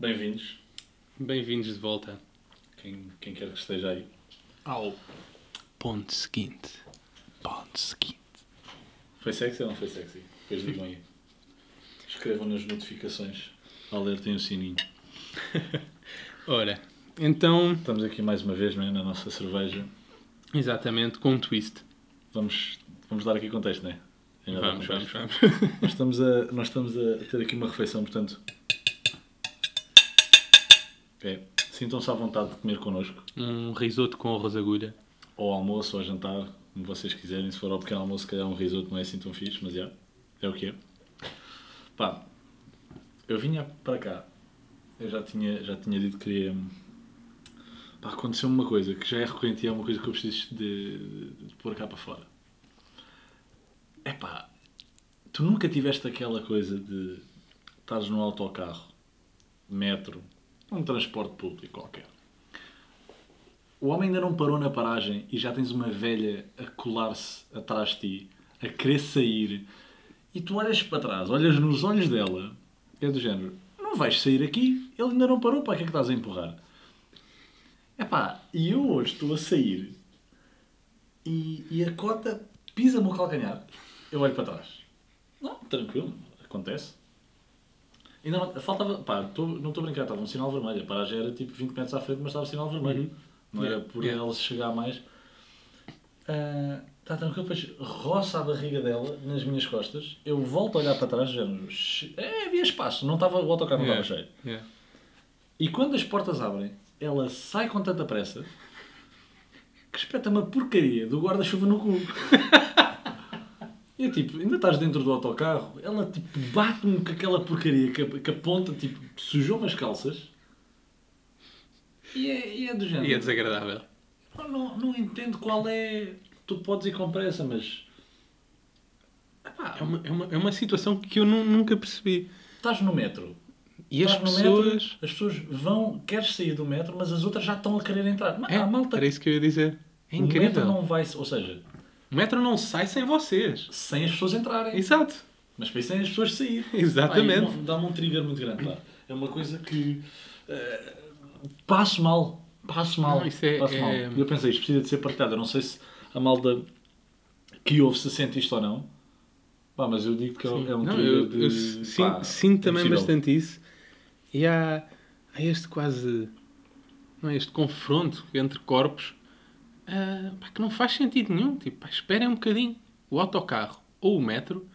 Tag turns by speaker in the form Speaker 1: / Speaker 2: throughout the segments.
Speaker 1: Bem-vindos,
Speaker 2: Bem-vindos de volta
Speaker 1: quem, quem quer que esteja aí.
Speaker 2: ao ponto seguinte. Ponto seguinte.
Speaker 1: Foi sexy ou não foi sexy? Depois digam aí. Escrevam nas notificações. Alertem o sininho.
Speaker 2: Ora, então,
Speaker 1: Estamos aqui mais uma vez, não é? Na nossa cerveja.
Speaker 2: exatamente, com um twist.
Speaker 1: Vamos, vamos dar aqui contexto, não é? Ainda
Speaker 2: Vamos, vamos, vamos.
Speaker 1: Nós estamos, a, nós estamos a ter aqui uma refeição, portanto. É, Sintam-se à vontade de comer connosco.
Speaker 2: Um risoto com arroz agulha.
Speaker 1: Ou almoço, ou jantar, como vocês quiserem. Se for ao pequeno almoço, se calhar um risoto não é assim tão fixe, mas já, é o que é. Pá, eu vinha para cá, eu já tinha, já tinha dito que queria. Pá, aconteceu uma coisa que já é recorrente e é uma coisa que eu preciso de, de, de pôr cá para fora. É pá, tu nunca tiveste aquela coisa de estares no autocarro, metro, um transporte público qualquer. O homem ainda não parou na paragem e já tens uma velha a colar-se atrás de ti, a querer sair, e tu olhas para trás, olhas nos olhos dela, é do género, não vais sair aqui, ele ainda não parou, para que é que estás a empurrar? Epá, e eu hoje estou a sair e, e a cota pisa-me o calcanhar, eu olho para trás. Não, tranquilo, acontece. Ainda não, faltava, pá, tô, não estou a brincar, estava um sinal vermelho, a paragem era tipo 20 metros à frente, mas estava sinal vermelho. Não era
Speaker 2: Yeah,
Speaker 1: por
Speaker 2: yeah.
Speaker 1: ela se chegar mais. Está tranquilo, depois roça a barriga dela nas minhas costas. Eu volto a olhar para trás, já é, havia espaço, não estava, o autocarro não
Speaker 2: Yeah,
Speaker 1: estava cheio.
Speaker 2: yeah.
Speaker 1: E quando as portas abrem, ela sai com tanta pressa que espeta uma porcaria do guarda-chuva no cu. E eu, tipo, ainda estás dentro do autocarro, ela tipo bate-me com aquela porcaria que, a- que a ponta tipo sujou-me as calças. E é, e é do género.
Speaker 2: E é desagradável.
Speaker 1: Não, não entendo qual é. Tu podes ir com pressa, mas. Epá,
Speaker 2: É uma, é uma, é uma situação que eu nu- nunca percebi.
Speaker 1: estás no metro.
Speaker 2: E as
Speaker 1: Estás
Speaker 2: pessoas.
Speaker 1: metro, as pessoas vão, queres sair do metro, mas as outras já estão a querer entrar. Mas
Speaker 2: É,
Speaker 1: a malta.
Speaker 2: era isso que eu ia dizer. É
Speaker 1: o metro
Speaker 2: incrível.
Speaker 1: não vai. Ou seja,
Speaker 2: O metro não sai sem vocês.
Speaker 1: sem as pessoas entrarem.
Speaker 2: Exato.
Speaker 1: Mas depois sem as pessoas sair.
Speaker 2: Exatamente.
Speaker 1: Dá-me um trigger muito grande. Pá. É uma coisa que. eh, passo mal. Passo mal.
Speaker 2: Não, isso é-
Speaker 1: passo mal.
Speaker 2: é-
Speaker 1: E eu pensei, isto precisa de ser partilhado. Eu não sei se a malda que ouve se sente isto ou não. Pá, mas eu digo que é um- é um
Speaker 2: Não,
Speaker 1: trigger
Speaker 2: eu,
Speaker 1: de.
Speaker 2: eu sin-
Speaker 1: pá,
Speaker 2: sinto também
Speaker 1: impossível.
Speaker 2: bastante isso. E há, há este quase. Não é, este confronto entre corpos ah, pá, que não faz sentido nenhum. Tipo, pá, esperem um bocadinho. O autocarro ou o metro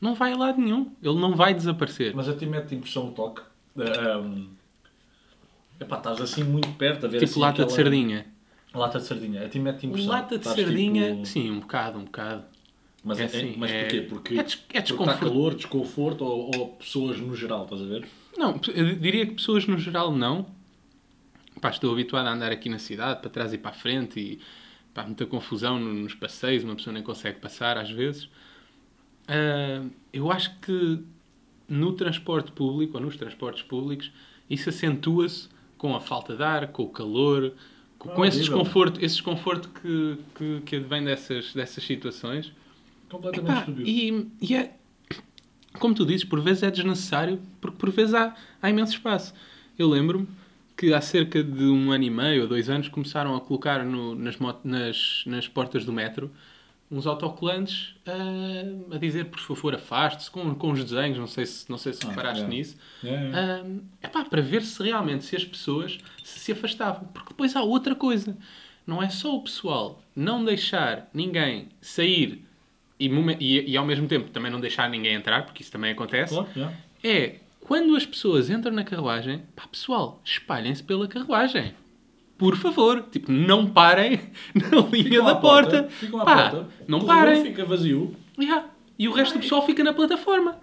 Speaker 2: não vai a lado nenhum. Ele não vai desaparecer.
Speaker 1: Mas a ti mete impressão o toque. É epá, estás assim muito perto a ver
Speaker 2: tipo
Speaker 1: assim
Speaker 2: lata de
Speaker 1: aquela-
Speaker 2: sardinha.
Speaker 1: Lata de sardinha. A ti mete impressão.
Speaker 2: Lata de
Speaker 1: Estás,
Speaker 2: sardinha,
Speaker 1: tipo-
Speaker 2: sim, um bocado, um bocado.
Speaker 1: Mas,
Speaker 2: É
Speaker 1: é,
Speaker 2: assim,
Speaker 1: mas
Speaker 2: é-
Speaker 1: porquê? Porque,
Speaker 2: é des- é
Speaker 1: porque está
Speaker 2: desconforto.
Speaker 1: calor, desconforto ou, ou pessoas no geral, estás a ver?
Speaker 2: Não, eu diria que pessoas no geral não. Pá, estou habituado a andar aqui na cidade, para trás e para a frente, e pá, muita confusão no- nos passeios, uma pessoa nem consegue passar às vezes. Ah, eu acho que no transporte público, ou nos transportes públicos, isso acentua-se com a falta de ar, com o calor, com,
Speaker 1: É
Speaker 2: com esse desconforto, esse desconforto que, que, que advém dessas, dessas situações.
Speaker 1: Completamente
Speaker 2: Epá, e, e é, como tu dizes, por vezes é desnecessário, porque por vezes há, há imenso espaço. Eu lembro-me que há cerca de um ano e meio ou dois anos começaram a colocar no- nas, nas, nas portas do metro uns autocolantes ah, a dizer por favor afaste-se com, com os desenhos, não sei se, não sei se
Speaker 1: Ah,
Speaker 2: reparaste
Speaker 1: é.
Speaker 2: nisso.
Speaker 1: É, é.
Speaker 2: Epá, para ver se realmente se as pessoas se, se afastavam. Porque depois há outra coisa. Não é só o pessoal não deixar ninguém sair e, e, e ao mesmo tempo também não deixar ninguém entrar, porque isso também acontece.
Speaker 1: Claro.
Speaker 2: É quando as pessoas entram na carruagem, pá, pessoal, espalhem-se pela carruagem. Por favor, tipo, não parem na linha da
Speaker 1: à
Speaker 2: porta.
Speaker 1: Ficam à
Speaker 2: Pá,
Speaker 1: porta.
Speaker 2: não parem.
Speaker 1: fica vazio.
Speaker 2: Yeah. E o resto do pessoal fica na plataforma.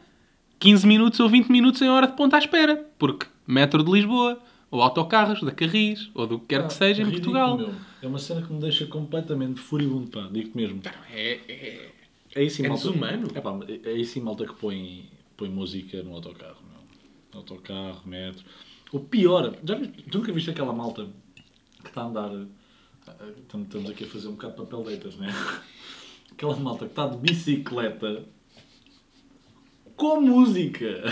Speaker 2: 15 minutos ou 20 minutos em hora de ponta à espera. Porque metro de Lisboa, ou autocarros da Carris, ou do que quer
Speaker 1: Pá,
Speaker 2: que seja em Portugal.
Speaker 1: meu. É uma cena que me deixa completamente furibundo, pá. Digo-te mesmo.
Speaker 2: É, é,
Speaker 1: É isso
Speaker 2: É
Speaker 1: malta-
Speaker 2: desumano.
Speaker 1: É, pá, é isso malta que põe, põe música no autocarro. Autocarro, metro. O pior, já tu nunca viste aquela malta que está a andar. ah, ah, Estamos aqui a fazer um bocado de papel deitas, né? Aquela malta que está de bicicleta com música.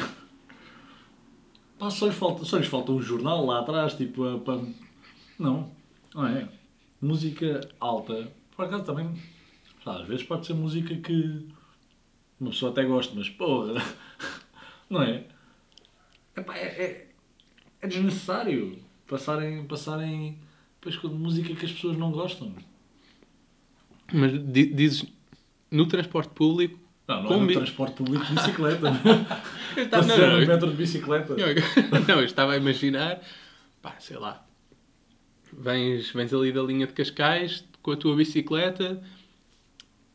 Speaker 1: Pá, só, lhe falta, só lhes falta um jornal lá atrás, tipo. Não, não é? Música alta, por acaso também, às vezes pode ser música que uma pessoa até gosta, mas porra, não é? Epá, é, é, é desnecessário passarem, passarem depois com música que as pessoas não gostam.
Speaker 2: Mas di- dizes no transporte público.
Speaker 1: Não, não é no
Speaker 2: bi-
Speaker 1: transporte público de bicicleta.
Speaker 2: Eu estava- não,
Speaker 1: no
Speaker 2: eu-
Speaker 1: metro de bicicleta.
Speaker 2: Não, eu estava a imaginar, pá, sei lá, vens, vens ali da linha de Cascais com a tua bicicleta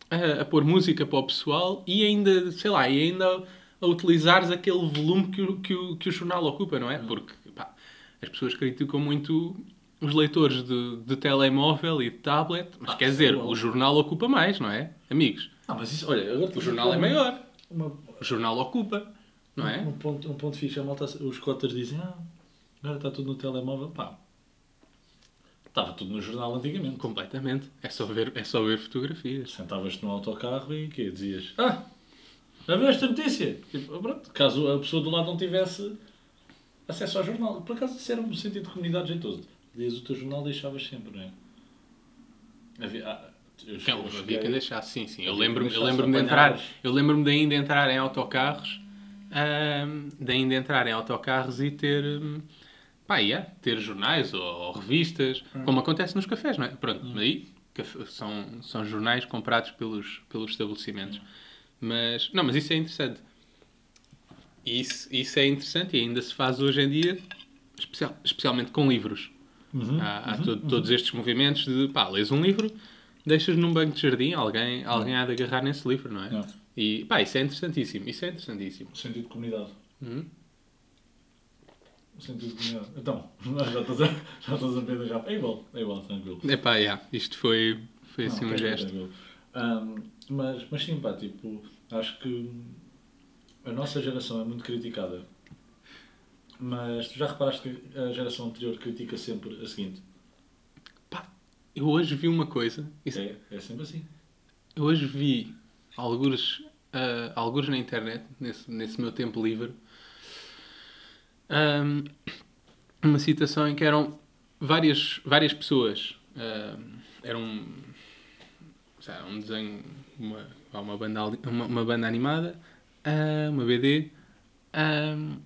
Speaker 2: a, a pôr música para o pessoal e ainda, sei lá, e ainda a utilizares aquele volume que o, que o, que o jornal ocupa, não é? Porque pá, as pessoas criticam muito os leitores de, de telemóvel e de tablet, mas
Speaker 1: Ah,
Speaker 2: quer dizer, o jornal ocupa mais, não é? Amigos,
Speaker 1: Ah, mas isso, olha, agora
Speaker 2: o jornal é maior,
Speaker 1: Uma,
Speaker 2: o jornal ocupa, não é?
Speaker 1: Um ponto, um ponto fixe, a malta, os cotas dizem, ah, agora está tudo no telemóvel. Pá, estava tudo no jornal antigamente.
Speaker 2: Completamente. É só ver, é só ver fotografias.
Speaker 1: Sentavas-te no autocarro e quê? Dizias, ah, já viu esta notícia? Tipo, pronto, caso a pessoa do lado não tivesse acesso ao jornal. Por acaso isso era um sentido de comunidade jeitoso. Lias o teu jornal deixavas sempre, não é? Havia, ah, eu,
Speaker 2: Não,
Speaker 1: eu
Speaker 2: havia
Speaker 1: cheguei-
Speaker 2: quem deixasse, sim, sim. Eu lembro-me lembro de entrar, eu lembro-me de ainda entrar em autocarros, de ainda entrar em autocarros e ter, hum, pá, yeah, ter jornais ou, ou revistas,
Speaker 1: Hum.
Speaker 2: como acontece nos cafés, não é? Pronto, aí caf- são, são jornais comprados pelos, pelos estabelecimentos. Mas, não, mas isso é interessante. Isso, isso é interessante e ainda se faz hoje em dia, especial- especialmente com livros.
Speaker 1: Uhum,
Speaker 2: Há, há to- todos estes movimentos de pá, lês um livro, deixas num banco de jardim, alguém, alguém há de agarrar nesse livro, não é?
Speaker 1: Não.
Speaker 2: E pá, isso é interessantíssimo, isso é interessantíssimo.
Speaker 1: Sentido de comunidade.
Speaker 2: Uhum.
Speaker 1: Sentido de comunidade. Então, já estás a, já estás a ver já. É igual, é igual, tranquilo.
Speaker 2: Epá, yeah, isto foi, foi assim
Speaker 1: Não,
Speaker 2: um
Speaker 1: tranquilo,
Speaker 2: gesto.
Speaker 1: Ahm, mas, mas sim, pá, tipo, acho que a nossa geração é muito criticada. Mas tu já reparaste que a geração anterior critica sempre a seguinte?
Speaker 2: Pá, eu hoje vi uma coisa, isso-
Speaker 1: É, é sempre assim.
Speaker 2: eu hoje vi alguns, ah, alguns na internet, nesse, nesse meu tempo livre, ahm, uma citação em que eram várias, várias pessoas. ahm, era sei lá, um desenho, uma, uma, banda, uma, uma banda animada, ah, uma BD, ahm,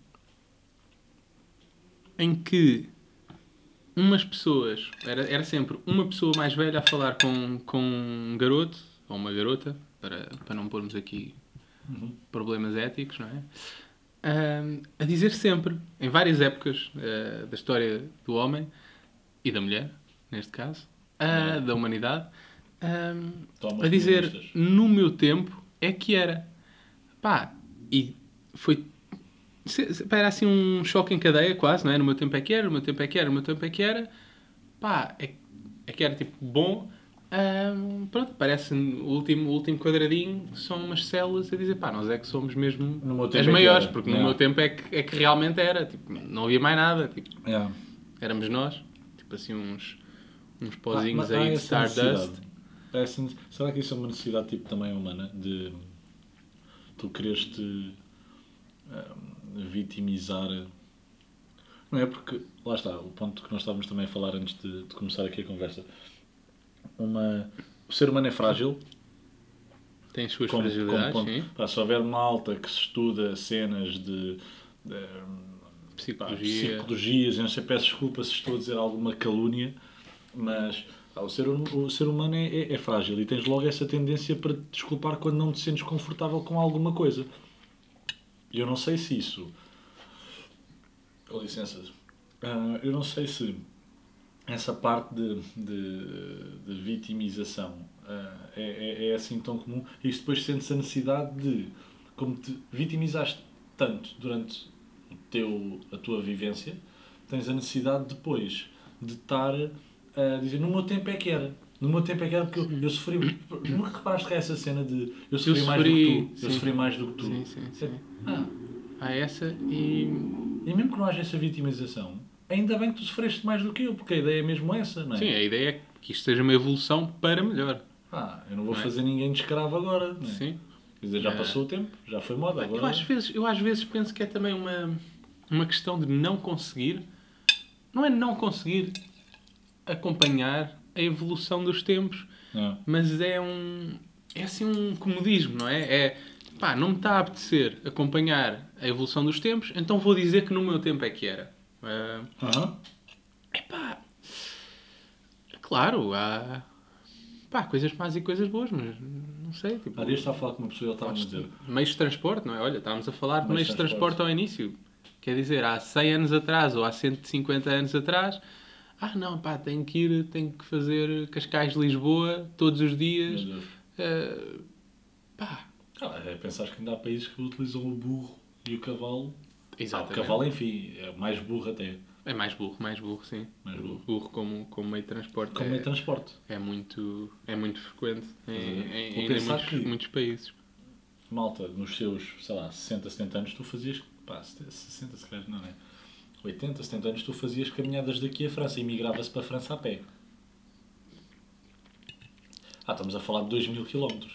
Speaker 2: em que umas pessoas, era, era sempre uma pessoa mais velha a falar com, com um garoto, ou uma garota, para, para não pormos aqui
Speaker 1: Uhum.
Speaker 2: problemas éticos, não é? Ahm, a dizer sempre, em várias épocas ah, da história do homem e da mulher, neste caso, ah, da humanidade,
Speaker 1: Toma
Speaker 2: a dizer no meu tempo é que era. Pá, e foi. Era assim um choque em cadeia, quase, não é? No meu tempo é que era, no meu tempo é que era, no meu tempo é que era. Pá, é, é que era tipo bom. Ahm, pronto, parece o último, o último quadradinho são umas células a dizer, pá, nós é que somos mesmo as
Speaker 1: é
Speaker 2: maiores,
Speaker 1: era.
Speaker 2: porque no meu tempo é que, é que realmente era, tipo, não havia mais nada, tipo,
Speaker 1: Yeah.
Speaker 2: éramos nós, tipo assim uns, uns
Speaker 1: Ah,
Speaker 2: pozinhos
Speaker 1: há
Speaker 2: aí de Stardust.
Speaker 1: Nece- Será que isso é uma necessidade tipo, também humana? De tu quereres te ahm, vitimizar? Não é porque, lá está, o ponto que nós estávamos também a falar antes de, de começar aqui a conversa. Uma, o ser humano é frágil,
Speaker 2: Tem as suas
Speaker 1: como, como
Speaker 2: fragilidades,
Speaker 1: ponto.
Speaker 2: sim.
Speaker 1: Pá, se houver malta que se estuda cenas de, de pá,
Speaker 2: Psicologia.
Speaker 1: psicologias, eu não sei, peço desculpa se estou a dizer alguma calúnia, mas pá, o, ser, hum- o ser humano é, é- é frágil e tens logo essa tendência para te desculpar quando não te sentes confortável com alguma coisa. E eu não sei se isso. Com licença. Ah, eu não sei se essa parte de, de, de vitimização ah, é, é, é assim tão comum. E depois sente-se a necessidade de, como te vitimizaste tanto durante teu, a tua vivência, tens a necessidade depois de estar a dizer no meu tempo é que era. No meu tempo é que era porque eu, eu sofri. Nunca reparaste que é essa cena de eu sofri, mais do que tu. Eu
Speaker 2: sim.
Speaker 1: sofri mais do que tu.
Speaker 2: Sim, sim, sim.
Speaker 1: Ah,
Speaker 2: Há essa e.
Speaker 1: e mesmo que não haja essa vitimização, ainda bem que tu sofreste mais do que eu, porque a ideia é mesmo essa, não é?
Speaker 2: Sim, a ideia é que isto seja uma evolução para melhor.
Speaker 1: Ah, eu não vou
Speaker 2: Não é?
Speaker 1: fazer ninguém de escravo agora. Não é?
Speaker 2: Sim.
Speaker 1: Quer dizer, já
Speaker 2: É.
Speaker 1: passou o tempo, já foi moda.
Speaker 2: Eu
Speaker 1: Agora...
Speaker 2: às, vezes, eu às vezes penso que é também uma, uma questão de não conseguir. Não é não conseguir acompanhar a evolução dos tempos,
Speaker 1: É.
Speaker 2: mas é um. É assim um comodismo, não é? É. Pá, não me está a apetecer acompanhar a evolução dos tempos, então vou dizer que no meu tempo é que era. Ah,
Speaker 1: Aham.
Speaker 2: Epá, claro, há pá, coisas más e coisas boas, mas não sei. Tipo,
Speaker 1: Há dias estava a falar com uma pessoa e ele estava a dizer.
Speaker 2: meios de transporte, não é? Olha, estávamos a falar de
Speaker 1: Meios de
Speaker 2: transporte
Speaker 1: transporte.
Speaker 2: ao início. Quer dizer, há 100 anos atrás ou há 150 anos atrás, ah não, pá, tenho que ir, tenho que fazer Cascais-Lisboa todos os dias. Ah, pá,
Speaker 1: Ah, é pensar que ainda há países que utilizam o burro e o cavalo. Ah, o
Speaker 2: exatamente.
Speaker 1: cavalo, enfim, é mais burro até.
Speaker 2: É mais burro, mais burro, sim.
Speaker 1: Mais burro.
Speaker 2: Burro como, como meio de transporte.
Speaker 1: Como
Speaker 2: é,
Speaker 1: meio de transporte.
Speaker 2: é muito, é muito frequente em, em, em muitos,
Speaker 1: que-
Speaker 2: muitos países.
Speaker 1: Malta, nos seus, sei lá, 60, 70 anos, tu fazias. Pá, 60 se calhar não é? 80, 70 anos, tu fazias caminhadas daqui à França e migrava-se para a França a pé. Ah, estamos a falar de 2 mil quilómetros.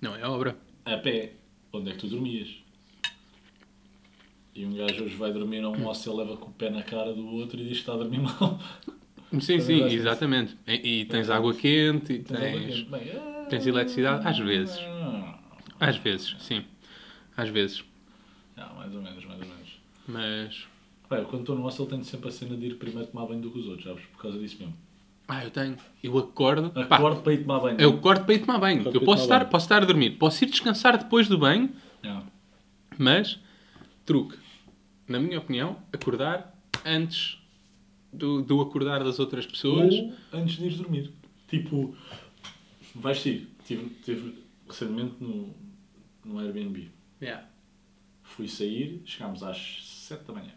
Speaker 2: Não é obra.
Speaker 1: A pé. Onde é que tu dormias? E um gajo hoje vai dormir a um hostel, leva com o pé na cara do outro e diz que está a dormir mal.
Speaker 2: Sim, sim, exatamente. E, e tens
Speaker 1: Também
Speaker 2: água quente e
Speaker 1: Tens
Speaker 2: tens.
Speaker 1: Bem, ah,
Speaker 2: tens eletricidade? Às vezes.
Speaker 1: ah.
Speaker 2: Às vezes, sim. Às vezes.
Speaker 1: Ah, mais ou menos, mais ou menos.
Speaker 2: Mas.
Speaker 1: Pá, eu quando estou no hostel tenho sempre a cena de ir primeiro tomar banho do que os outros, sabes? Por causa disso mesmo.
Speaker 2: Ah, eu tenho. Eu acordo. pá,
Speaker 1: Acordo para ir tomar banho.
Speaker 2: eu acordo para ir tomar banho.
Speaker 1: Acordo
Speaker 2: Eu
Speaker 1: para ir
Speaker 2: posso
Speaker 1: tomar
Speaker 2: estar,
Speaker 1: banho.
Speaker 2: posso estar a dormir. Posso ir descansar depois do banho, mas. Truque. Na minha opinião, acordar antes do, do acordar das outras pessoas.
Speaker 1: Ou antes de ir dormir. Tipo, vais ir. Tive, tive recentemente no, no Airbnb.
Speaker 2: Yeah.
Speaker 1: Fui sair, chegámos às 7 da manhã.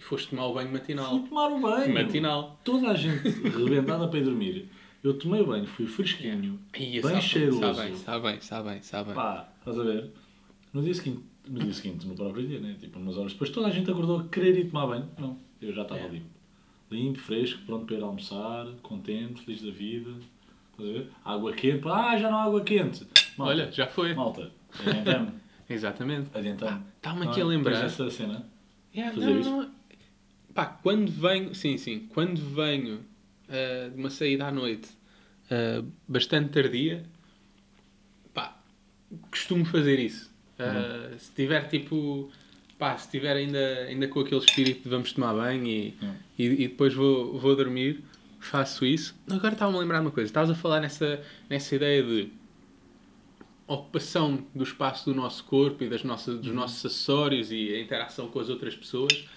Speaker 2: E foste tomar o banho
Speaker 1: Fui
Speaker 2: matinal.
Speaker 1: tomar o banho.
Speaker 2: Matinal.
Speaker 1: Toda a gente rebentada para ir dormir. Eu tomei o banho, fui fresquinho,
Speaker 2: Ia,
Speaker 1: bem
Speaker 2: sabe,
Speaker 1: cheiroso.
Speaker 2: Sabe bem, sabe bem, sabe bem, sabe bem.
Speaker 1: Pá, estás a ver? No dia seguinte, no dia seguinte, no próprio dia, né? Tipo, umas horas depois, toda a gente acordou a querer ir tomar banho. Não, eu já estava
Speaker 2: É.
Speaker 1: limpo. Limpo, fresco, pronto para ir almoçar, contente, feliz da vida. Estás a ver? Água quente. Ah, já não há água quente. Malta,
Speaker 2: Olha, já foi.
Speaker 1: Malta, adiantamos.
Speaker 2: Exatamente.
Speaker 1: Adiantamos.
Speaker 2: Está-me
Speaker 1: Não
Speaker 2: aqui
Speaker 1: é?
Speaker 2: a lembrar.
Speaker 1: Tens essa cena?
Speaker 2: Yeah,
Speaker 1: fazer
Speaker 2: não, não. Pá, quando venho, sim, sim, quando venho ah, de uma saída à noite ah, bastante tardia, pá, costumo fazer isso. Ah, Se tiver tipo, pá, se tiver ainda, ainda com aquele espírito de vamos tomar banho e,
Speaker 1: Não.
Speaker 2: e, e depois vou, vou dormir, faço isso. Agora estava-me a lembrar de uma coisa, estavas a falar nessa, nessa ideia de ocupação do espaço do nosso corpo e das nossas,
Speaker 1: Uhum.
Speaker 2: dos nossos acessórios e a interação com as outras pessoas.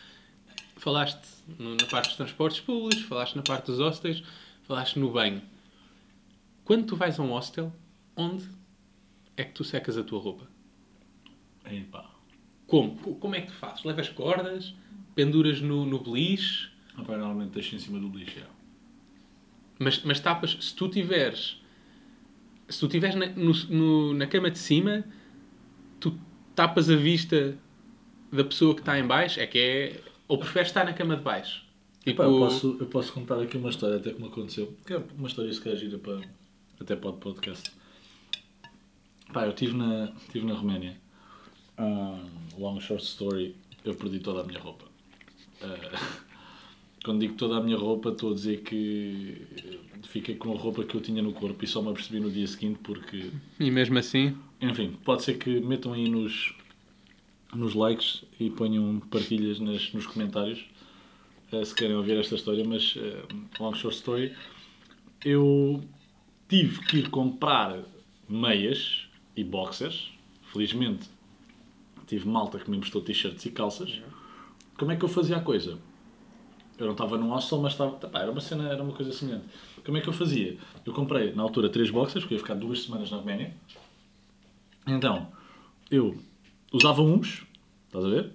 Speaker 2: Falaste no- na parte dos transportes públicos, falaste na parte dos hostels, falaste no banho. Quando tu vais a um hostel, onde é que tu secas a tua roupa?
Speaker 1: Epá.
Speaker 2: Como? Co- Como é que tu fazes? Levas cordas? Penduras no, no beliche?
Speaker 1: Ah, pá, normalmente deixo em cima do lixo. é.
Speaker 2: Mas, mas tapas, se tu tiveres se tu tiveres na, no- no- na cama de cima, tu tapas a vista da pessoa que está em baixo, é que é. Ou preferes estar na cama de baixo? Tipo,
Speaker 1: Epá, eu, posso, eu posso contar aqui uma história até que me aconteceu. Que é uma história se calhar gira para, até para o podcast. Pá, eu estive na, estive na Roménia. Ah, long short story, eu perdi toda a minha roupa. Ah, quando digo toda a minha roupa, estou a dizer que fiquei com a roupa que eu tinha no corpo e só me apercebi no dia seguinte porque
Speaker 2: E mesmo assim,
Speaker 1: enfim, pode ser que metam aí nos, nos likes e ponham partilhas nas, nos comentários eh, se querem ouvir esta história, mas eh, long short story, eu tive que ir comprar meias e boxers. Felizmente tive malta que me emprestou t-shirts e calças. Como é que eu fazia a coisa? Eu não estava num hostel, mas estava. pá, era uma cena, era uma coisa semelhante. Como é que eu fazia? Eu comprei na altura três boxers, porque eu ia ficar duas semanas na Roménia. Então, eu usava uns, estás a ver?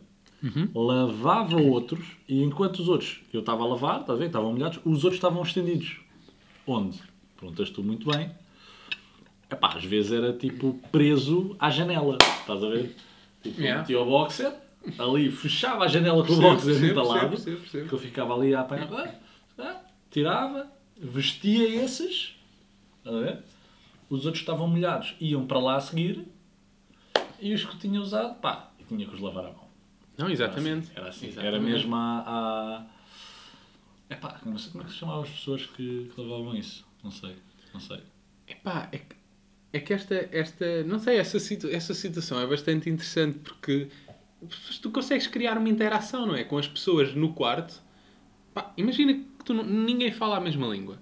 Speaker 1: Lavava outros e enquanto os outros eu estava a lavar, estás a ver? Estavam molhados, os outros estavam estendidos. Onde? Perguntas tu muito bem. Epá, às vezes era tipo preso à janela, estás a ver? Tipo,
Speaker 2: Yeah.
Speaker 1: metia o boxer, ali fechava a janela com o boxer entalado, que eu ficava ali a apanhar, ah, ah, tirava, vestia esses, estás a ver? Os outros estavam molhados, iam para lá a seguir, e os que tinha usado, pá, tinha que os lavar à mão.
Speaker 2: Não, exatamente.
Speaker 1: Era assim. Era,
Speaker 2: Exatamente.
Speaker 1: mesmo a. a... Epá, não sei como é que se chamavam as pessoas que, que levavam isso. Não sei. Não sei.
Speaker 2: Epá, é que, é que esta, esta, não sei, essa, situ, essa situação é bastante interessante porque tu consegues criar uma interação, não é? Com as pessoas no quarto. Pá, imagina que tu não- ninguém fala a mesma língua.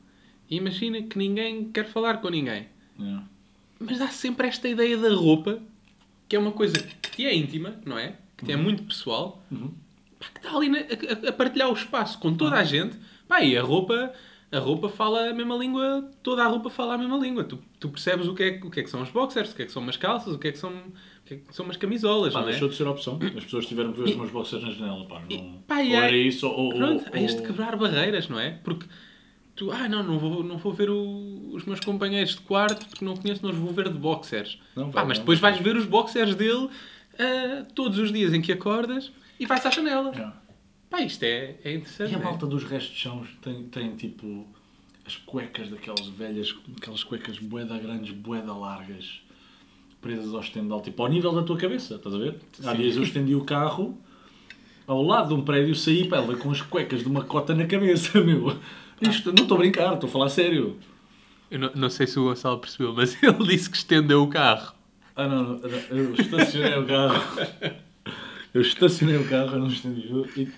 Speaker 2: Imagina que ninguém quer falar com ninguém.
Speaker 1: Yeah.
Speaker 2: Mas há sempre esta ideia da roupa, que é uma coisa que é íntima, não é? Que te é muito pessoal,
Speaker 1: Uhum.
Speaker 2: pá, que está ali na- a, a- partilhar o espaço com toda a gente. Pá, e a roupa, a roupa fala a mesma língua, toda a roupa fala a mesma língua. Tu, tu percebes o que, é, que- o que é que são os boxers, o que é que são umas calças, o que é que são, o que é que são umas camisolas,
Speaker 1: Pá,
Speaker 2: não é?
Speaker 1: deixou de ser opção. As pessoas tiveram que ver os meus boxers na janela. Pá, não...
Speaker 2: E- pá,
Speaker 1: ou
Speaker 2: é-
Speaker 1: era isso, ou. ou-
Speaker 2: Pronto,
Speaker 1: ou-
Speaker 2: é este quebrar barreiras, não é? Porque tu, ah, não, não vou, não vou ver o- os meus companheiros de quarto porque não conheço, não os vou ver de boxers.
Speaker 1: Não vai,
Speaker 2: mas
Speaker 1: não,
Speaker 2: depois
Speaker 1: não
Speaker 2: vais ver os boxers dele ah, todos os dias em que acordas e vais à janela.
Speaker 1: Yeah.
Speaker 2: Pá, isto é, é interessante.
Speaker 1: E a
Speaker 2: não é?
Speaker 1: malta dos restos de chão tem, tem tipo as cuecas daquelas velhas, aquelas cuecas boeda grandes, boeda largas, presas ao estendal, tipo ao nível da tua cabeça, estás a ver? Há
Speaker 2: Sim.
Speaker 1: dias eu estendi o carro ao lado de um prédio, saí para ela com as cuecas de uma cota na cabeça, meu. Isto, não estou a brincar, estou a falar sério.
Speaker 2: Eu não, não sei se o Gonçalo percebeu, mas ele disse que estendeu o carro.
Speaker 1: Ah não, não, eu estacionei o carro. Eu estacionei o carro, eu não estendi. Eu, e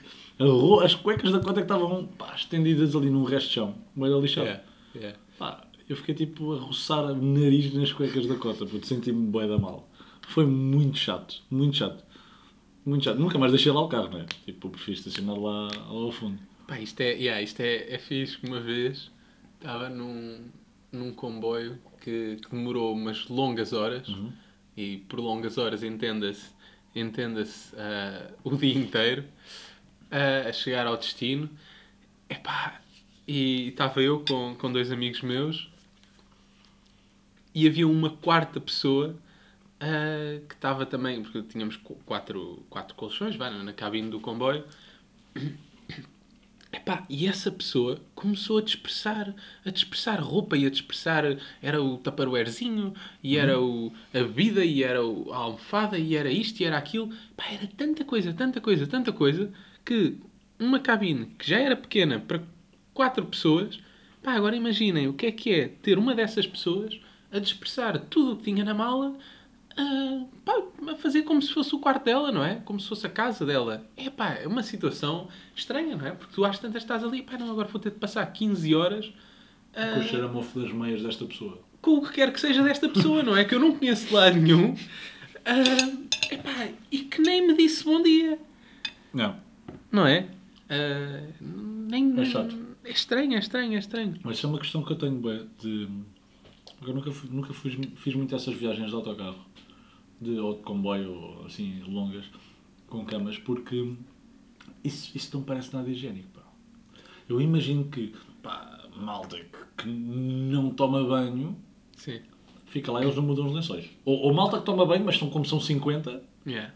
Speaker 1: ro- as cuecas da cota que estavam pá, estendidas ali num resto de chão, meio lixado.
Speaker 2: Yeah, yeah.
Speaker 1: Pá, eu fiquei tipo a roçar o nariz nas cuecas da cota, porque senti-me bué da mal. Foi muito chato, muito chato. Muito chato. Nunca mais deixei lá o carro, não é? Tipo, eu prefiro estacionar lá, lá ao fundo.
Speaker 2: Pá, isto é, yeah, isto é, é fixe que uma vez estava num, num comboio que, que demorou umas longas horas e por longas horas entenda-se entenda-se ah, o dia inteiro ah, a chegar ao destino. Epá, e estava eu com, com dois amigos meus e havia uma quarta pessoa ah, que estava também, porque tínhamos qu- quatro, quatro colchões vá, na cabine do comboio Epá, e essa pessoa começou a dispersar, a dispersar roupa e a dispersar. Era o taparoeirzinho, e era o, a bebida, e era o, a almofada, e era isto, e era aquilo. Pá, era tanta coisa, tanta coisa, tanta coisa, que uma cabine que já era pequena para quatro pessoas, pá, agora imaginem o que é que é ter uma dessas pessoas a dispersar tudo o que tinha na mala a, pá, a fazer como se fosse o quarto dela, não é? Como se fosse a casa dela. É pá, é uma situação estranha, não é? Porque tu às tantas estás ali, pá, não, agora vou ter de passar 15 horas ah,
Speaker 1: Com o cheiro a mofo das meias desta pessoa.
Speaker 2: com o que quer que seja desta pessoa, não é? Que eu não conheço de lado nenhum. Ah, epá, e que nem me disse bom dia,
Speaker 1: Não.
Speaker 2: não é? Ah, nem,
Speaker 1: É chato.
Speaker 2: É estranho, é estranho, é estranho.
Speaker 1: Mas isso é uma questão que eu tenho, de... Eu nunca, fui- nunca fiz, fiz muito essas viagens de autocarro. De, ou de comboio, ou assim, longas, com camas, porque isso, isso não parece nada higiênico, pá. Eu imagino que, pá, malta que, que não toma banho,
Speaker 2: Sim.
Speaker 1: fica lá e eles não mudam os lençóis. Ou, ou malta que toma banho, mas são como são 50,
Speaker 2: Yeah.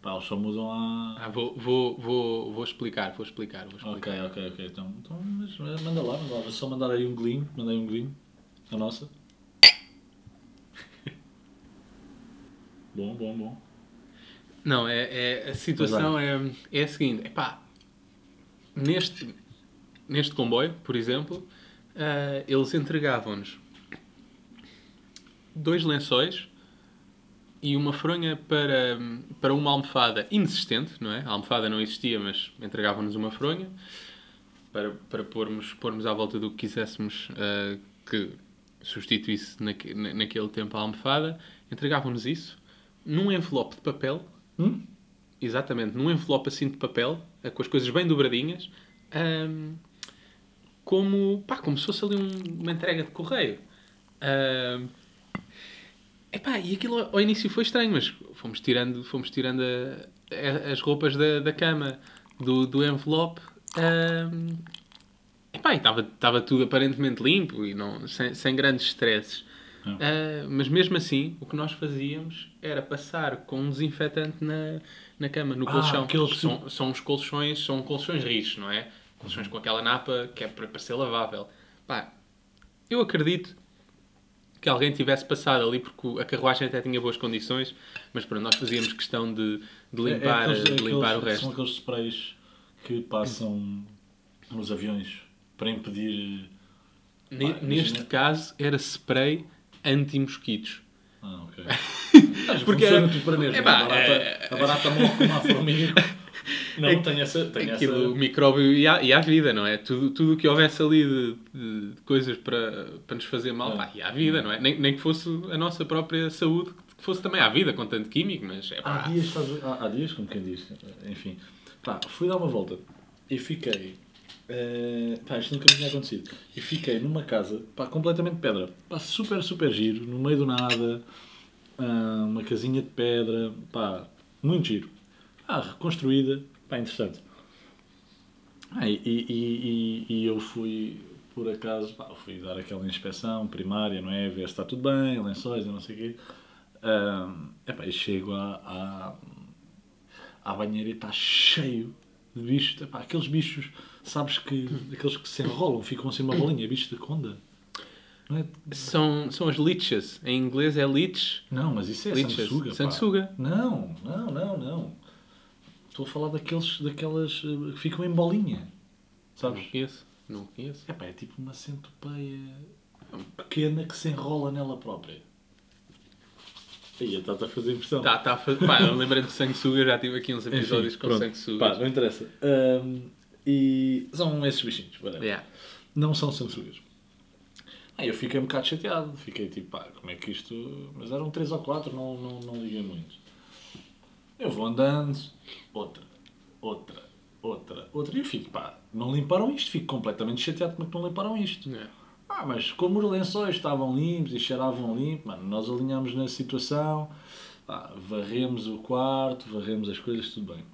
Speaker 1: pá, eles só mudam a...
Speaker 2: Ah, vou, vou, vou, vou explicar, vou explicar, vou explicar.
Speaker 1: Ok, ok, ok. Então, então mas, mas manda lá, manda lá. Vou só mandar aí um golinho. Mandei um golinho. A nossa. Bom, bom, bom.
Speaker 2: Não, é, é- a situação é, é a seguinte: epá, neste, neste comboio, por exemplo, ah, eles entregavam-nos dois lençóis e uma fronha para, para uma almofada inexistente, não é? A almofada não existia, mas entregavam-nos uma fronha para, para pormos, pormos à volta do que quiséssemos ah, que substituísse naque, na- naquele tempo a almofada. Entregavam-nos isso num envelope de papel
Speaker 1: Hum?
Speaker 2: Exatamente, num envelope assim de papel, eh, com as coisas bem dobradinhas, ahm, como, pá, como se fosse ali um- uma entrega de correio. Ahm, epá, e aquilo ao- ao início foi estranho, mas fomos tirando, fomos tirando a- a- as roupas da, da cama do, do envelope. ahm, epá, e estava tudo aparentemente limpo e não, sem, sem grandes stresses. Ah, mas mesmo assim, o que nós fazíamos era passar com um desinfetante na, na cama, no
Speaker 1: Ah,
Speaker 2: colchão.
Speaker 1: aquele que-
Speaker 2: São, são os colchões, são colchões rijos, não é? Colchões com aquela napa que é para, para ser lavável. Pá, eu acredito que alguém tivesse passado ali, porque a carruagem até tinha boas condições, mas pronto, nós fazíamos questão de, de limpar,
Speaker 1: É- é aqueles-
Speaker 2: de limpar
Speaker 1: aqueles-
Speaker 2: o resto.
Speaker 1: São aqueles sprays que passam nos aviões para impedir.
Speaker 2: Neste
Speaker 1: imagina-
Speaker 2: caso, era spray anti-mosquitos.
Speaker 1: Ah, ok.
Speaker 2: Porque-
Speaker 1: funciona tudo para mesmo.
Speaker 2: É pá,
Speaker 1: a, barata, a barata morre como a formiga. Não, tem essa. Tem
Speaker 2: Aquilo,
Speaker 1: essa...
Speaker 2: o micróbio e a, e a vida, não é? Tudo tudo o que houvesse ali de, de- de coisas para, para nos fazer mal,
Speaker 1: É.
Speaker 2: pá, e à vida, não é? Nem, nem que fosse a nossa própria saúde, que fosse também à vida, com tanto químico, mas é pá.
Speaker 1: Há dias, há, há dias, como quem diz, enfim. Pá, fui dar uma volta e fiquei. Eh, pá, isto nunca me tinha acontecido. E fiquei numa casa, pá, completamente pedra. Pá, super, super giro, no meio do nada. ah, uma casinha de pedra, pá, muito giro. Ah, reconstruída, pá, interessante. Ah, e, e, e, e eu fui, por acaso, pá, fui dar aquela inspeção primária, não é? Ver se está tudo bem, lençóis e não sei o quê. Ah, epá, e chego à, à, à banheira e está cheio de bichos. Epá, aqueles bichos, sabes que. aqueles que se enrolam, ficam assim uma bolinha, bichos de conda. Não, é?
Speaker 2: São, são as liches. Em inglês é lich.
Speaker 1: não mas isso é
Speaker 2: Liches.
Speaker 1: sanguessuga.
Speaker 2: Sanguessuga.
Speaker 1: Não, não, não, não. Estou a falar daqueles, daquelas eh, que ficam em bolinha.
Speaker 2: Não
Speaker 1: Sabes?
Speaker 2: conheço. Não conheço.
Speaker 1: Epá, é tipo uma centopeia pequena que se enrola nela própria. Aí, está-te a fazer impressão.
Speaker 2: Tá, tá, a fa- pá, eu lembrei-me de sanguessuga, já tive aqui uns
Speaker 1: Enfim,
Speaker 2: episódios com
Speaker 1: pronto.
Speaker 2: sanguessugas.
Speaker 1: Pá, não interessa. Ahm, e são esses bichinhos, whatever.
Speaker 2: Yeah.
Speaker 1: Não são sanguessugas. Aí eu fiquei um bocado chateado. Fiquei tipo, pá, como é que isto... Mas eram 3 ou 4, não, não, não liguei muito. Eu vou andando, outra, outra, outra, outra. E eu fico, pá, não limparam isto. Fico completamente chateado como é que não limparam isto.
Speaker 2: Yeah.
Speaker 1: Ah, mas como os lençóis estavam limpos e cheiravam limpo, mano, nós alinhámos na situação, pá, varremos o quarto, varremos as coisas, tudo bem.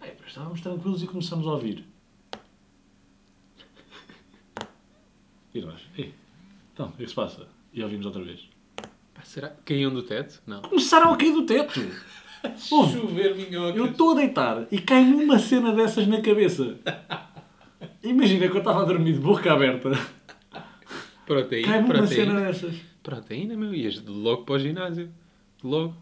Speaker 1: Aí, estávamos tranquilos e começamos a ouvir. E nós, ei, então, o que é que se passa? E ouvimos outra vez.
Speaker 2: Pá, será que caíam do teto? Não.
Speaker 1: Começaram a cair do teto! Ouve,
Speaker 2: Chover minhocas.
Speaker 1: eu estou a deitar e cai-me uma cena dessas na cabeça. Imagina que eu estava a dormir de boca aberta,
Speaker 2: Proteína,
Speaker 1: cai-me uma
Speaker 2: proteína.
Speaker 1: cena dessas.
Speaker 2: Proteína, meu. Ias de logo para o ginásio. Logo.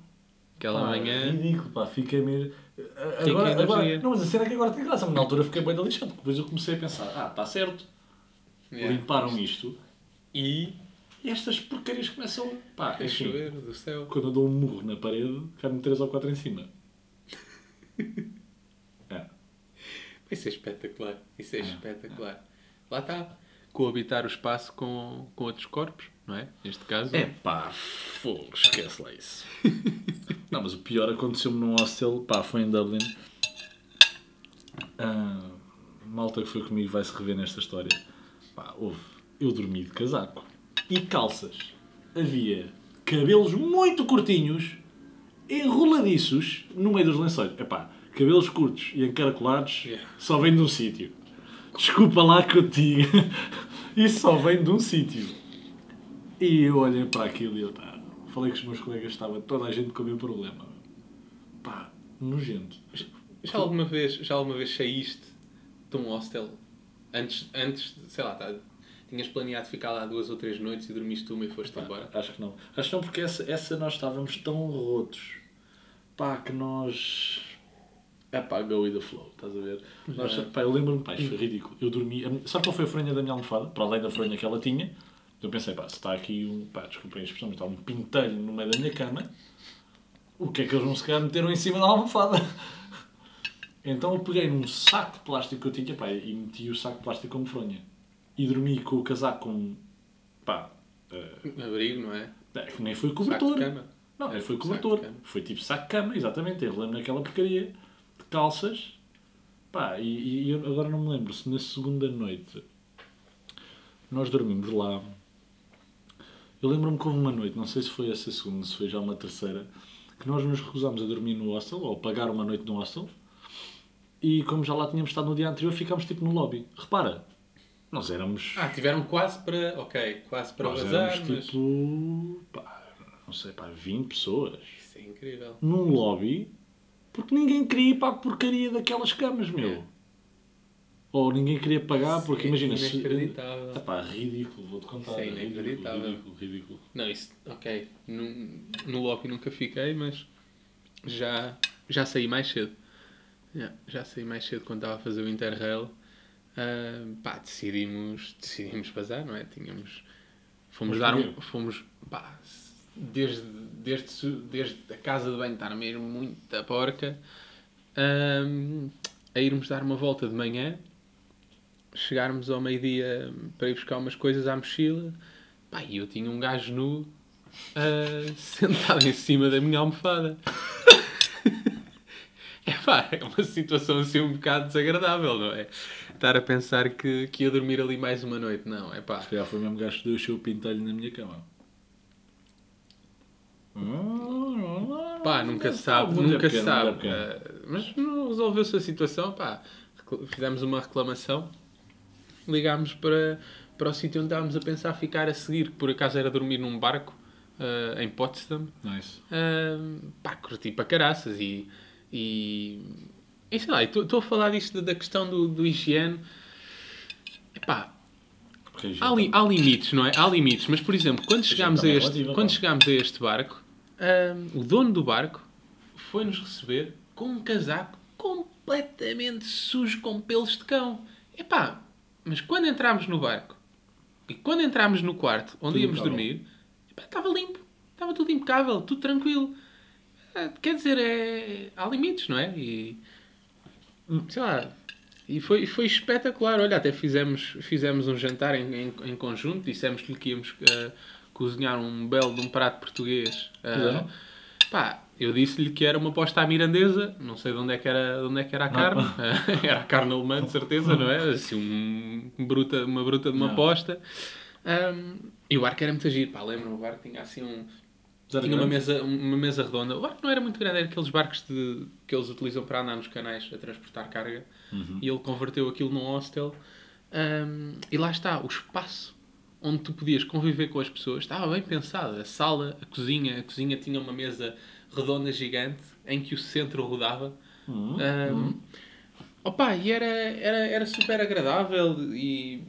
Speaker 2: Aquela
Speaker 1: Pá,
Speaker 2: manhã.
Speaker 1: Ridículo, pá, fiquei mesmo.
Speaker 2: Tem
Speaker 1: Agora, agora,
Speaker 2: energia.
Speaker 1: não, mas a cena é que agora tem graça, mas na altura fiquei bem da porque depois eu comecei a pensar, ah, está certo,
Speaker 2: Yeah.
Speaker 1: limparam isto
Speaker 2: E.
Speaker 1: e estas porcarias começam. Pá,
Speaker 2: A
Speaker 1: enfim,
Speaker 2: chover do céu.
Speaker 1: quando eu dou um murro na parede, cai-me 3 ou 4 em cima. É.
Speaker 2: Isso é espetacular. Isso é espetacular. Lá está. Coabitar o espaço com, com outros corpos, não é? Neste caso.
Speaker 1: É pá, fogo, esquece lá isso. não, mas o pior aconteceu-me num hostel, pá, foi em Dublin. Ah, malta que foi comigo vai se rever nesta história. Pá, houve. Eu dormi de casaco e calças. Havia cabelos muito curtinhos, enroladiços, no meio dos lençóis. Epá, cabelos curtos e encaracolados
Speaker 2: Yeah.
Speaker 1: só vem de um sítio. Desculpa lá que eu te diga. Isso só vem de um sítio. E eu olhei para aquilo e eu pá, falei com os meus colegas, estava toda a gente com o meu problema. Pá, nojento.
Speaker 2: Já alguma vez, já alguma vez saíste de um hostel antes, antes de- sei lá, tá, tinhas planeado ficar lá duas ou três noites e dormiste uma e foste embora?
Speaker 1: acho que não. Acho que não, porque essa, essa nós estávamos tão rotos. Pá, que nós. É pá, go with the flow, estás a ver? Nós, pá, eu lembro-me, pá, isto foi ridículo. Eu dormi. Sabe qual foi a fronha da minha almofada? Para além da fronha que ela tinha. Eu pensei, pá, se está aqui um. Pá, desculpem a expressão, mas está um pintelho no meio da minha cama. O que é que eles vão se calhar meteram em cima da almofada? Então eu peguei num saco de plástico que eu tinha, pá, e meti o saco de plástico como fronha. E dormi com o casaco com. pá. eh,
Speaker 2: Abrigo, não é?
Speaker 1: é, que nem foi
Speaker 2: Saco
Speaker 1: cobertor.
Speaker 2: de cama.
Speaker 1: Não, nem foi
Speaker 2: Saco
Speaker 1: cobertor. Foi tipo saco de cama, exatamente. Eu lembro naquela porcaria calças. Pá, e, e eu agora não me lembro se na segunda noite nós dormimos lá. Eu lembro-me que houve uma noite, não sei se foi essa segunda, se foi já uma terceira, que nós nos recusámos a dormir no hostel, ou pagar uma noite no hostel, e como já lá tínhamos estado no dia anterior, ficámos tipo no lobby. Repara, nós éramos.
Speaker 2: Ah, tiveram quase para. Ok, quase para
Speaker 1: nós
Speaker 2: vazar,
Speaker 1: éramos
Speaker 2: mas.
Speaker 1: tipo. pá, não sei, pá, 20 pessoas
Speaker 2: Isso é incrível.
Speaker 1: num lobby porque ninguém queria ir para a porcaria daquelas camas, meu. ou ninguém queria pagar, porque
Speaker 2: É
Speaker 1: imagina se.
Speaker 2: inacreditável.
Speaker 1: Epá, ridículo, vou-te contar.
Speaker 2: Isso é inacreditável.
Speaker 1: ridículo, ridículo.
Speaker 2: Não, isso, ok. No, no lobby nunca fiquei, mas já, já saí mais cedo. Yeah, já saí mais cedo quando estava a fazer o Interrail. Ah, pá, decidimos, decidimos bazar, não é? Tínhamos. Fomos
Speaker 1: Mas
Speaker 2: dar um. Fomos. Pá, desde, desde, desde a casa de banho estar mesmo muita porca. ah, a irmos dar uma volta de manhã. Chegarmos ao meio-dia para ir buscar umas coisas à mochila. Pá, e eu tinha um gajo nu ah, sentado em cima da minha almofada. É pá, é uma situação assim um bocado desagradável, não é? Estar a pensar que, que ia dormir ali mais uma noite, não, é pá.
Speaker 1: Se calhar foi o mesmo gajo que deixou o pintelho na minha cama.
Speaker 2: Pá, nunca se sabe,
Speaker 1: mundo é
Speaker 2: nunca se
Speaker 1: é
Speaker 2: sabe.
Speaker 1: pequeno.
Speaker 2: Ah, mas resolveu-se a situação, pá. Fizemos uma reclamação, ligámos para, para o sítio onde estávamos a pensar ficar a seguir, que por acaso era dormir num barco ah, em Potsdam.
Speaker 1: Nice.
Speaker 2: Ah, pá, curti para caraças e, e, e sei lá, estou a falar disto da- da questão do, do higiene. Epá, Há, li- há limites, não é? Há limites, mas por exemplo, quando chegámos a
Speaker 1: também é
Speaker 2: este,
Speaker 1: relativa,
Speaker 2: quando chegámos a este barco, ah, o dono do barco foi-nos receber com um casaco completamente sujo com pelos de cão. Epá, mas quando entramos no barco e quando entramos no quarto onde
Speaker 1: Tudo
Speaker 2: íamos
Speaker 1: impecável.
Speaker 2: dormir, epá, estava limpo, estava tudo impecável, tudo tranquilo. Ah, Quer dizer, é... há limites, não é? E sei lá. E foi, foi espetacular. Olha, até fizemos, fizemos um jantar em, em, em conjunto. Dissemos-lhe que íamos ah, cozinhar um belo de um prato português.
Speaker 1: Fizeram?
Speaker 2: pá, eu disse-lhe que era uma posta à mirandesa. Não sei de onde é que era, de onde é que era a carne. era a carne alemã, de certeza, não é? Assim, um bruta, uma bruta de uma
Speaker 1: Não.
Speaker 2: posta. Ahm, e o barco era muito giro. Pá, lembro-me, o barco tinha assim um, Tinha uma mesa, uma mesa redonda. O barco não era muito grande, era aqueles barcos de, que eles utilizam para andar nos canais a transportar carga.
Speaker 1: Uhum.
Speaker 2: E ele converteu aquilo num hostel. Ahm, e lá está, o espaço onde tu podias conviver com as pessoas estava bem pensado. A sala, a cozinha. A cozinha tinha uma mesa redonda gigante em que o centro rodava.
Speaker 1: Uhum.
Speaker 2: Ahm, Opa, e era, era, era super agradável e,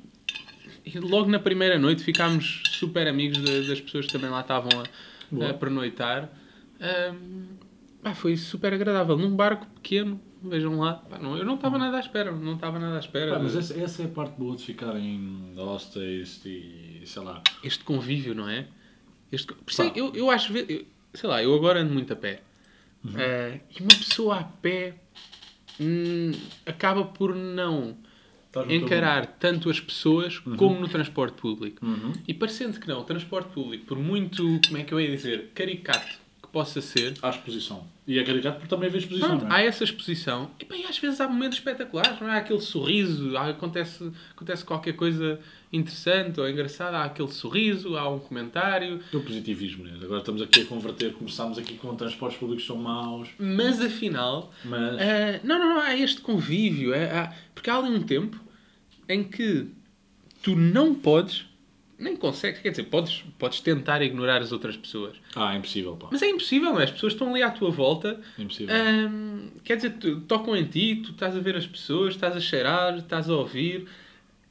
Speaker 2: e logo na primeira noite ficámos super amigos da- das pessoas que também lá estavam a,
Speaker 1: Boa.
Speaker 2: a pernoitar. Pá, foi super agradável. Num barco pequeno, vejam lá. Pá, não, eu não estava nada à espera, não estava nada à espera.
Speaker 1: Pá, mas essa, essa é a parte boa de ficar em hostels e sei lá.
Speaker 2: Este convívio, não é? Este, é eu, eu acho, eu- sei lá, eu agora ando muito a pé. Ah, e uma pessoa a pé hum, acaba por não
Speaker 1: Teu
Speaker 2: encarar tanto as pessoas como no transporte público.
Speaker 1: Uhum.
Speaker 2: E parecendo que não, o transporte público, por muito, como é que eu ia dizer, caricato que possa ser,
Speaker 1: À exposição. E é caricato porque também vê exposição,
Speaker 2: pronto,
Speaker 1: é?
Speaker 2: há essa exposição e, bem, às vezes há momentos espetaculares, não é? Há aquele sorriso, há- acontece, acontece qualquer coisa interessante ou engraçada, há aquele sorriso, há um comentário,
Speaker 1: É o positivismo, né? Agora estamos aqui a converter, começámos aqui com transportes públicos que são maus,
Speaker 2: mas afinal
Speaker 1: mas.
Speaker 2: Ah, não, não, não, há este convívio. É, há- porque há ali um tempo em que tu não podes, nem consegues, quer dizer, podes, podes tentar ignorar as outras pessoas.
Speaker 1: Ah, é impossível, pá.
Speaker 2: Mas é impossível, não é? As pessoas estão ali à tua volta.
Speaker 1: É impossível.
Speaker 2: Ahm, quer dizer, tocam em ti, tu estás a ver as pessoas, estás a cheirar, estás a ouvir.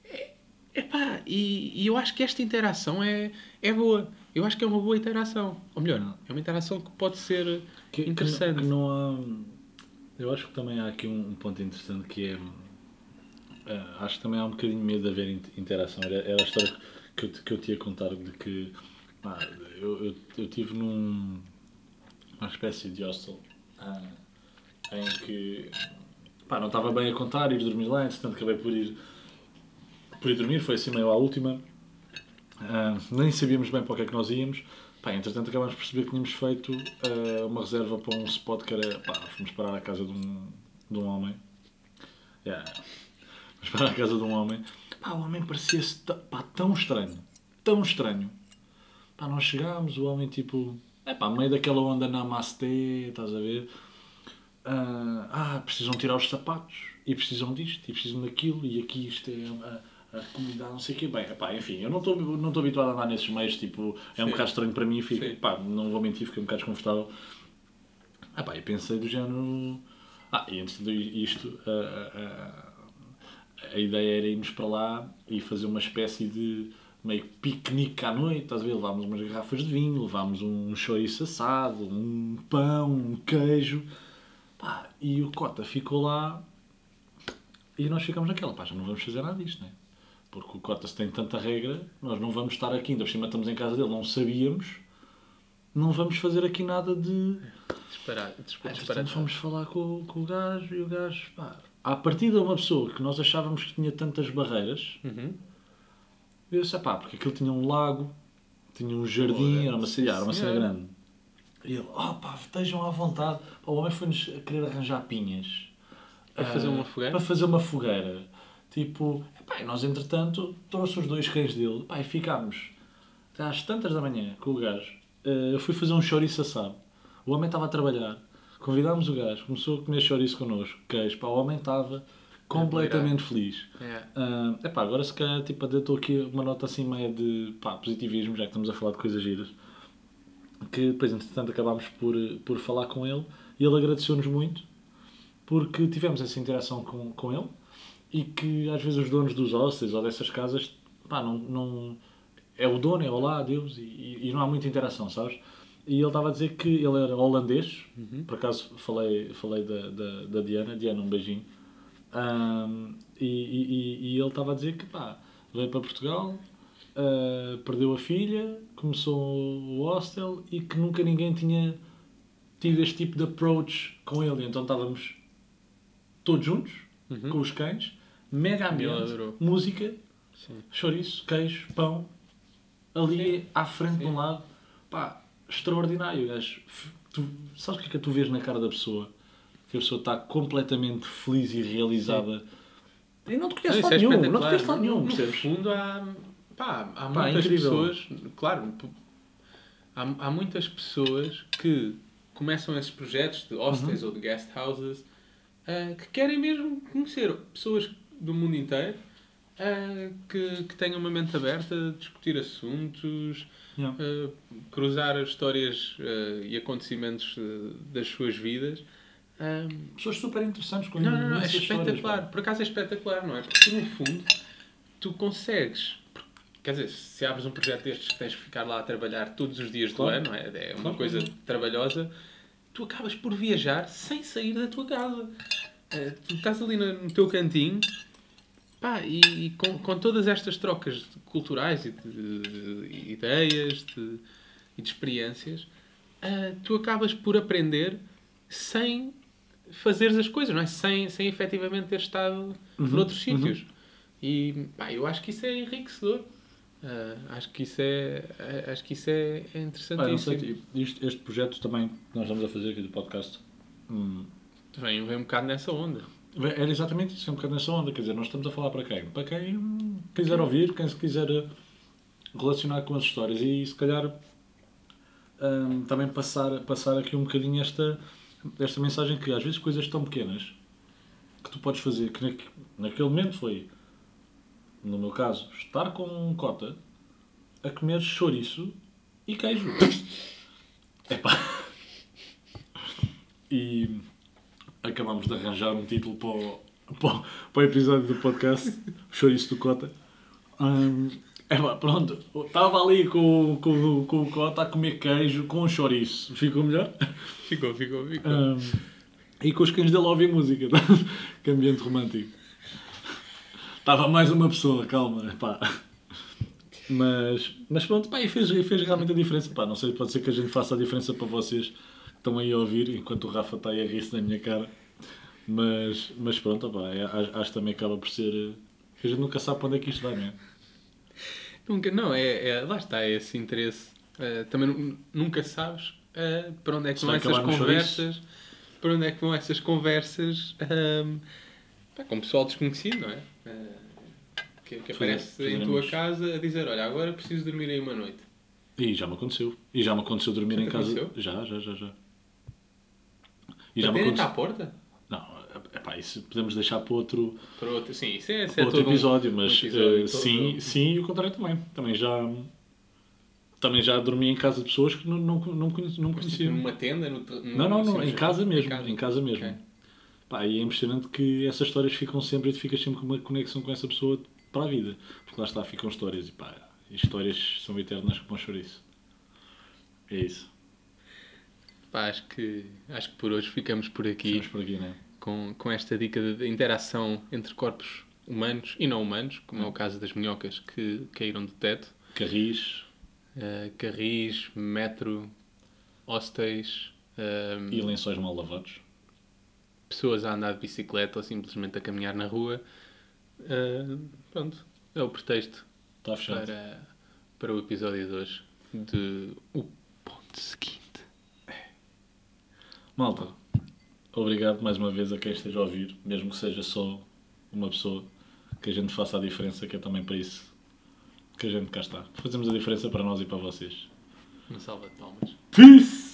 Speaker 2: É, epá, e, e eu acho que esta interação é, é boa. Eu acho que é uma boa interação. Ou melhor,
Speaker 1: Não.
Speaker 2: é uma interação que pode ser
Speaker 1: Que- que
Speaker 2: interessante.
Speaker 1: não- que não há. Eu acho que também há aqui um, um ponto interessante que é. Eh, acho que também há um bocadinho de medo de haver int- interação. Era, era a história que eu, que eu te ia contar de que. pá, eu, eu, eu tive num. uma espécie de hostel ah, em que. pá, não estava bem a contar, ir dormir lá, entretanto acabei por ir. por ir dormir, foi assim meio à última. Ah, nem sabíamos bem para o que é que nós íamos. Pá, entretanto acabámos por perceber que tínhamos feito ah, uma reserva para um spot que era. Pá, fomos parar à casa de um, de um homem. Yeah. Fomos parar à casa de um homem. Pá, o homem parecia-se pá, tão estranho. Tão estranho. Pá, nós chegámos, o homem tipo. É pá, meio daquela onda namastê, estás a ver? Ah, ah, precisam tirar os sapatos e precisam disto e precisam daquilo e aqui isto é a, a comunidade, não sei o quê. Bem, epá, enfim, eu não estou não habituado a andar nesses meios, tipo, é um
Speaker 2: Sim.
Speaker 1: bocado estranho para mim, fico,
Speaker 2: Sim.
Speaker 1: pá, não vou mentir, fiquei um bocado desconfortável. Ah, pá, e pensei do género. Ah, e antes de isto, a, a, a ideia era irmos para lá e fazer uma espécie de meio piquenique à noite, estás a ver? Levámos umas garrafas de vinho, levámos um chouriço assado, um pão, um queijo. Pá, e o Cota ficou lá e nós ficamos naquela, pá, já não vamos fazer nada disto, né? Porque o Cota se tem tanta regra, nós não vamos estar aqui, ainda por cima estamos em casa dele, não sabíamos, não vamos fazer aqui nada de...
Speaker 2: Disparado.
Speaker 1: Ah,
Speaker 2: Disparado.
Speaker 1: Portanto, fomos falar com, com o gajo e o gajo, pá, à partida de uma pessoa que nós achávamos que tinha tantas barreiras,
Speaker 2: Uhum.
Speaker 1: eu disse, pá, porque aquilo tinha um lago, tinha um jardim, era uma cidade, era uma cena
Speaker 2: senhora.
Speaker 1: grande. E ele, oh pá, estejam à vontade. Pá, o homem foi-nos a querer arranjar pinhas.
Speaker 2: Para fazer
Speaker 1: Ah,
Speaker 2: uma fogueira?
Speaker 1: Para fazer uma fogueira. Tipo, pá, nós entretanto trouxe os dois cães dele, pá, e ficámos até às tantas da manhã com o gajo. Ah, eu fui fazer um chouriço assado. O homem estava a trabalhar. Convidámos o gajo, começou a comer chouriço connosco, queijo. Pá, o homem estava completamente feliz.
Speaker 2: É.
Speaker 1: Ah, epá, agora se calhar tipo, estou aqui uma nota assim meio de pá, positivismo, já que estamos a falar de coisas giras. Que depois, entretanto, acabámos por, por falar com ele e ele agradeceu-nos muito porque tivemos essa interação com, com ele e que às vezes os donos dos hostels ou dessas casas, pá, não, não é o dono, é olá, adeus e- e não há muita interação, sabes? E ele estava a dizer que ele era holandês, por acaso falei, falei da, da, da Diana, Diana, um beijinho. Ahm, e, e- e- ele estava a dizer que pá, veio para Portugal, ah, perdeu a filha, começou o hostel e que nunca ninguém tinha tido este tipo de approach com ele. Então estávamos todos juntos,
Speaker 2: Uhum.
Speaker 1: com os cães, mega ambiente, música,
Speaker 2: Sim.
Speaker 1: chouriço, queijo, pão, ali à frente de um lado, pá, extraordinário. gajo. F- Tu, sabes o que é que tu vês na cara da pessoa? Que a pessoa está completamente feliz e realizada. E não te
Speaker 2: Não,
Speaker 1: conhece
Speaker 2: isso
Speaker 1: lado
Speaker 2: é
Speaker 1: nenhum, não te
Speaker 2: espetacular.
Speaker 1: conhece lado nenhum,
Speaker 2: No- fundo, há, pá, há
Speaker 1: Pá,
Speaker 2: muitas pessoas, claro, há, há muitas pessoas que começam esses projetos de hostels
Speaker 1: Uhum.
Speaker 2: ou de guest houses ah, que querem mesmo conhecer pessoas do mundo inteiro ah, que, que tenham uma mente aberta, discutir assuntos,
Speaker 1: Yeah.
Speaker 2: ah, cruzar as histórias ah, e acontecimentos ah, das suas vidas. Ah,
Speaker 1: Pessoas super interessantes com
Speaker 2: não, não, não, é
Speaker 1: histórias,
Speaker 2: espetacular. Por acaso é espetacular, não é? Porque no fundo tu consegues. Quer dizer, se abres um projeto destes que tens que ficar lá a trabalhar todos os dias
Speaker 1: Claro.
Speaker 2: do ano, é? É uma
Speaker 1: Claro,
Speaker 2: coisa trabalhosa, tu acabas por viajar sem sair da tua casa. Eh, Tu estás ali no, no teu cantinho pá, e, e com, com todas estas trocas culturais e de, de ideias de- e de experiências, eh, tu acabas por aprender sem fazeres as coisas, não é? Sem, sem efetivamente ter estado
Speaker 1: Uhum,
Speaker 2: noutros sítios. E pá, eu acho que isso é enriquecedor. Ah, acho que isso é, ah, acho que isso é, é
Speaker 1: Pá,
Speaker 2: interessantíssimo.
Speaker 1: sei, tipo, isto- este projeto também que nós estamos a fazer aqui do podcast hum,
Speaker 2: Vem, vem um bocado nessa onda.
Speaker 1: Era exatamente isso, é um bocado nessa onda. Quer dizer, nós estamos a falar para quem? Para quem quiser ouvir, quem se quiser eh, relacionar com as histórias e se calhar hum, também passar, passar aqui um bocadinho esta, esta mensagem que às vezes coisas tão pequenas que tu podes fazer, que naque- naquele momento foi, no meu caso, estar com um cota a comer chouriço e queijo. Epá. E acabámos de arranjar um título para o, para o, para o episódio do podcast, Chouriço do Cota. Hum, é pá, pronto, estava ali com, com, com o Cota a comer queijo com chouriço. Ficou melhor?
Speaker 2: Ficou, ficou, ficou.
Speaker 1: Hum, e com os cães dele ouvir música. tá? que ambiente romântico. Estava mais uma pessoa, calma. Pá. Mas, mas pronto, pá, e fez, fez realmente a diferença. Pá, não sei, pode ser que a gente faça a diferença para vocês estão aí a ouvir, enquanto o Rafa está aí a rir-se na minha cara. Mas, mas pronto, pá, é, acho, acho que também acaba por ser. eh, que a gente nunca sabe para onde é que isto vai, não é?
Speaker 2: Nunca, não, é, é- lá está é esse interesse. Ah, também nu- nunca sabes ah, para onde é que
Speaker 1: Se
Speaker 2: vão essas conversas. Para onde é que vão essas conversas ahm, pá, com pessoal desconhecido, não é? Ah, que, que
Speaker 1: Fazer-
Speaker 2: aparece em tua casa a dizer: Olha, agora preciso dormir aí uma noite.
Speaker 1: E já me aconteceu. E já me aconteceu dormir
Speaker 2: Já
Speaker 1: em casa.
Speaker 2: aconteceu?
Speaker 1: Já, já, já, já. E já me aconteceu.
Speaker 2: à porta?
Speaker 1: Não, epá, isso podemos deixar para outro,
Speaker 2: Para outro, sim, isso é, isso é
Speaker 1: outro
Speaker 2: um-
Speaker 1: episódio,
Speaker 2: um
Speaker 1: mas
Speaker 2: episódio
Speaker 1: eh,
Speaker 2: todo.
Speaker 1: sim, sim e o contrário também. Também já, também já dormi em casa de pessoas que não, não, não, conhe- não
Speaker 2: Tipo,
Speaker 1: conheciam.
Speaker 2: numa tenda? No, no,
Speaker 1: Não, não, não, em casa mesmo. Em casa mesmo.
Speaker 2: Ok.
Speaker 1: Pá, e é impressionante que essas histórias ficam sempre e tu ficas sempre com uma conexão com essa pessoa para a vida. Porque lá está, ficam histórias e pá, histórias são eternas como um chouriço. É isso.
Speaker 2: Pá, acho que, acho que por hoje ficamos por aqui
Speaker 1: Ficamos por aqui, né?
Speaker 2: com, com esta dica de interação entre corpos humanos e não humanos, como é o caso das minhocas que caíram do teto.
Speaker 1: Carris
Speaker 2: Uh, carris, metro, hostéis, um,
Speaker 1: e lençóis mal lavados.
Speaker 2: pessoas a andar de bicicleta ou simplesmente a caminhar na rua. Uh, pronto, é o pretexto
Speaker 1: fechado.
Speaker 2: para, para o episódio de hoje de O Ponto Seguinte.
Speaker 1: Malta, obrigado mais uma vez a quem esteja a ouvir, mesmo que seja só uma pessoa, que a gente faça a diferença, que é também para isso que a gente cá está. Fazemos a diferença para nós e para vocês.
Speaker 2: Uma salva de palmas.
Speaker 1: Peace!